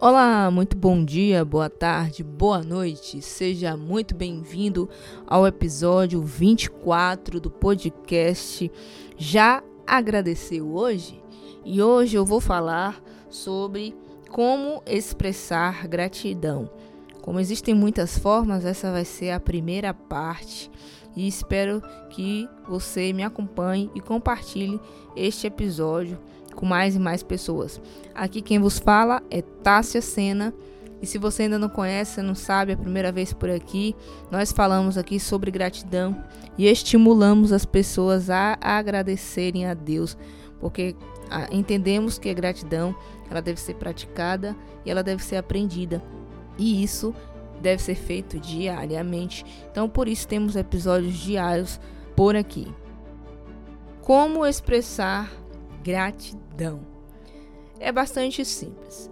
Olá, muito bom dia, boa tarde, boa noite. Seja muito bem-vindo ao episódio 24 do podcast Já Agradeceu hoje? E hoje eu vou falar sobre como expressar gratidão. Como existem muitas formas, essa vai ser a primeira parte e espero que você me acompanhe e compartilhe este episódio com mais e mais pessoas. Aqui quem vos fala é Tássia Sena. E se você ainda não conhece, não sabe, é a primeira vez por aqui, nós falamos aqui sobre gratidão e estimulamos as pessoas a agradecerem a Deus, porque ah, entendemos que a gratidão ela deve ser praticada e ela deve ser aprendida. E isso deve ser feito diariamente. Então, por isso temos episódios diários por aqui. Como expressar gratidão. É bastante simples.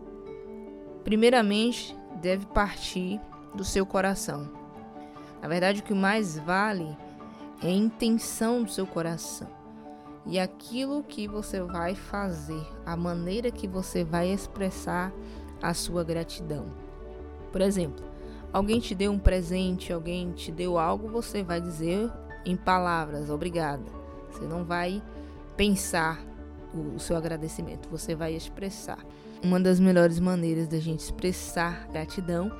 Primeiramente, deve partir do seu coração. Na verdade, o que mais vale é a intenção do seu coração e aquilo que você vai fazer, a maneira que você vai expressar a sua gratidão. Por exemplo, alguém te deu um presente, alguém te deu algo, você vai dizer em palavras obrigada. Você não vai pensar o, seu agradecimento, você vai expressar. Uma das melhores maneiras da gente expressar gratidão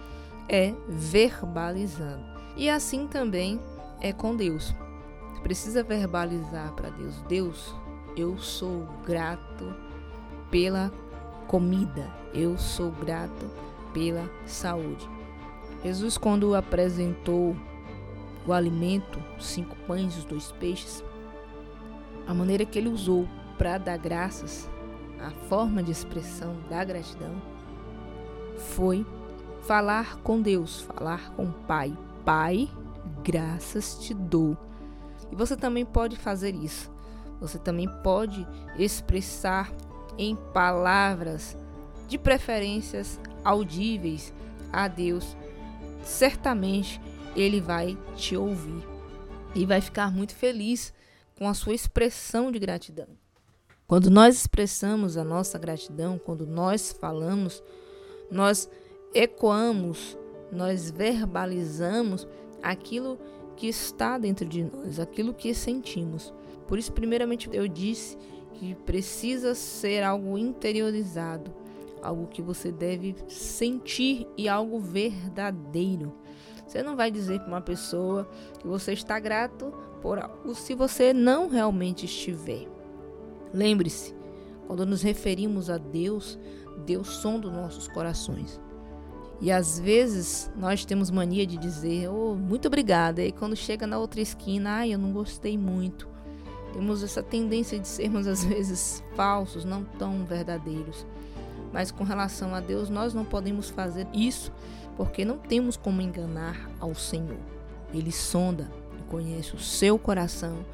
é verbalizando. E assim também é com Deus. Você precisa verbalizar para Deus: Deus, eu sou grato pela comida, eu sou grato pela saúde. Jesus, quando apresentou o alimento, os cinco pães e os dois peixes, a maneira que ele usou para dar graças, a forma de expressão da gratidão foi falar com Deus, falar com o Pai. Pai, graças te dou. E você também pode fazer isso. Você também pode expressar em palavras, de preferências audíveis a Deus. Certamente ele vai te ouvir e vai ficar muito feliz com a sua expressão de gratidão. Quando nós expressamos a nossa gratidão, quando nós falamos, nós ecoamos, nós verbalizamos aquilo que está dentro de nós, aquilo que sentimos. Por isso, primeiramente, eu disse que precisa ser algo interiorizado, algo que você deve sentir e algo verdadeiro. Você não vai dizer para uma pessoa que você está grato por algo se você não realmente estiver. Lembre-se, quando nos referimos a Deus, Deus sonda nossos corações. E às vezes nós temos mania de dizer, oh, muito obrigada. E quando chega na outra esquina, ai, eu não gostei muito. Temos essa tendência de sermos às vezes falsos, não tão verdadeiros. Mas com relação a Deus, nós não podemos fazer isso, porque não temos como enganar ao Senhor. Ele sonda e conhece o seu coração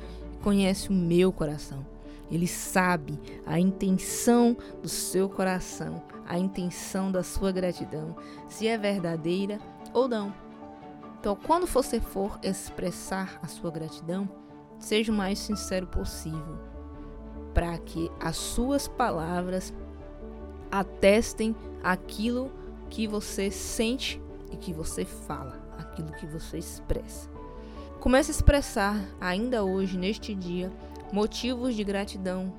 conhece o meu coração. Ele sabe a intenção do seu coração, a intenção da sua gratidão, se é verdadeira ou não. Então, quando você for expressar a sua gratidão, seja o mais sincero possível, para que as suas palavras atestem aquilo que você sente e que você fala, aquilo que você expressa. Comece a expressar ainda hoje, neste dia, motivos de gratidão,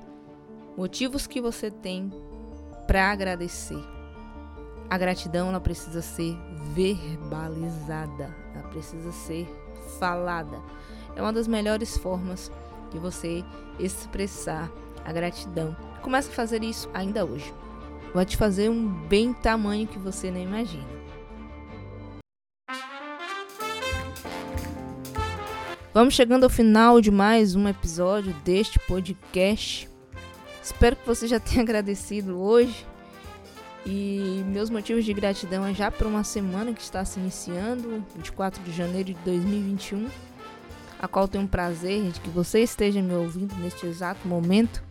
motivos que você tem para agradecer. A gratidão ela precisa ser verbalizada, ela precisa ser falada. É uma das melhores formas de você expressar a gratidão. Comece a fazer isso ainda hoje. Vai te fazer um bem tamanho que você nem imagina. Vamos chegando ao final de mais um episódio deste podcast. Espero que você já tenha agradecido hoje. E meus motivos de gratidão é já por uma semana que está se iniciando, 24 de janeiro de 2021, a qual tenho o prazer de que você esteja me ouvindo neste exato momento.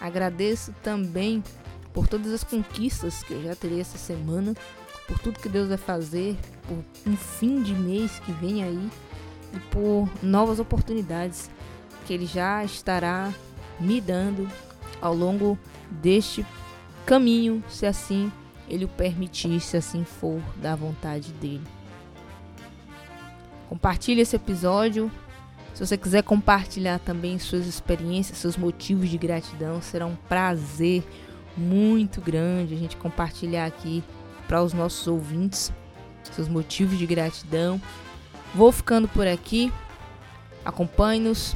Agradeço também por todas as conquistas que eu já terei essa semana, por tudo que Deus vai fazer, por um fim de mês que vem aí e por novas oportunidades que Ele já estará me dando ao longo deste caminho, se assim Ele o permitir, se assim for da vontade dele. Compartilhe esse episódio. Se você quiser compartilhar também suas experiências, seus motivos de gratidão, será um prazer muito grande a gente compartilhar aqui para os nossos ouvintes seus motivos de gratidão. Vou ficando por aqui. Acompanhe-nos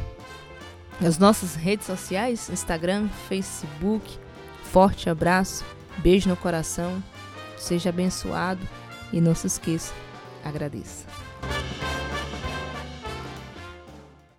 nas nossas redes sociais: Instagram, Facebook. Forte abraço, beijo no coração. Seja abençoado e não se esqueça, agradeça.